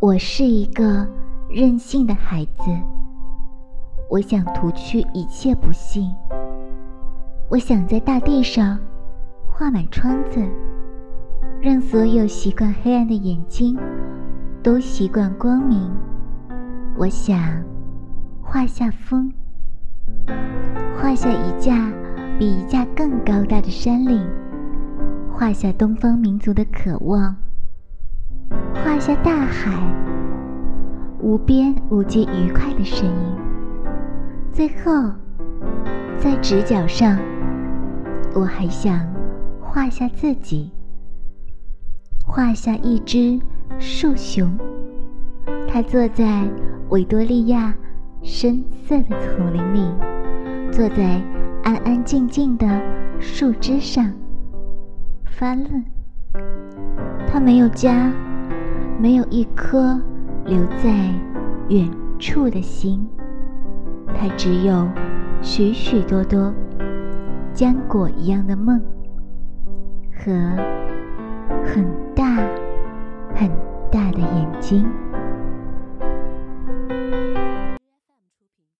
我是一个任性的孩子，我想涂去一切不幸。我想在大地上画满窗子，让所有习惯黑暗的眼睛都习惯光明。我想画下风，画下一架比一架更高大的山岭，画下东方民族的渴望。画下大海，无边无际愉快的声音。最后，在直角上，我还想画下自己，画下一只树熊。它坐在维多利亚深色的丛林里，坐在安安静静的树枝上发愣。它没有家。没有一颗留在远处的心，它只有许许多多浆果一样的梦和很大很大的眼睛。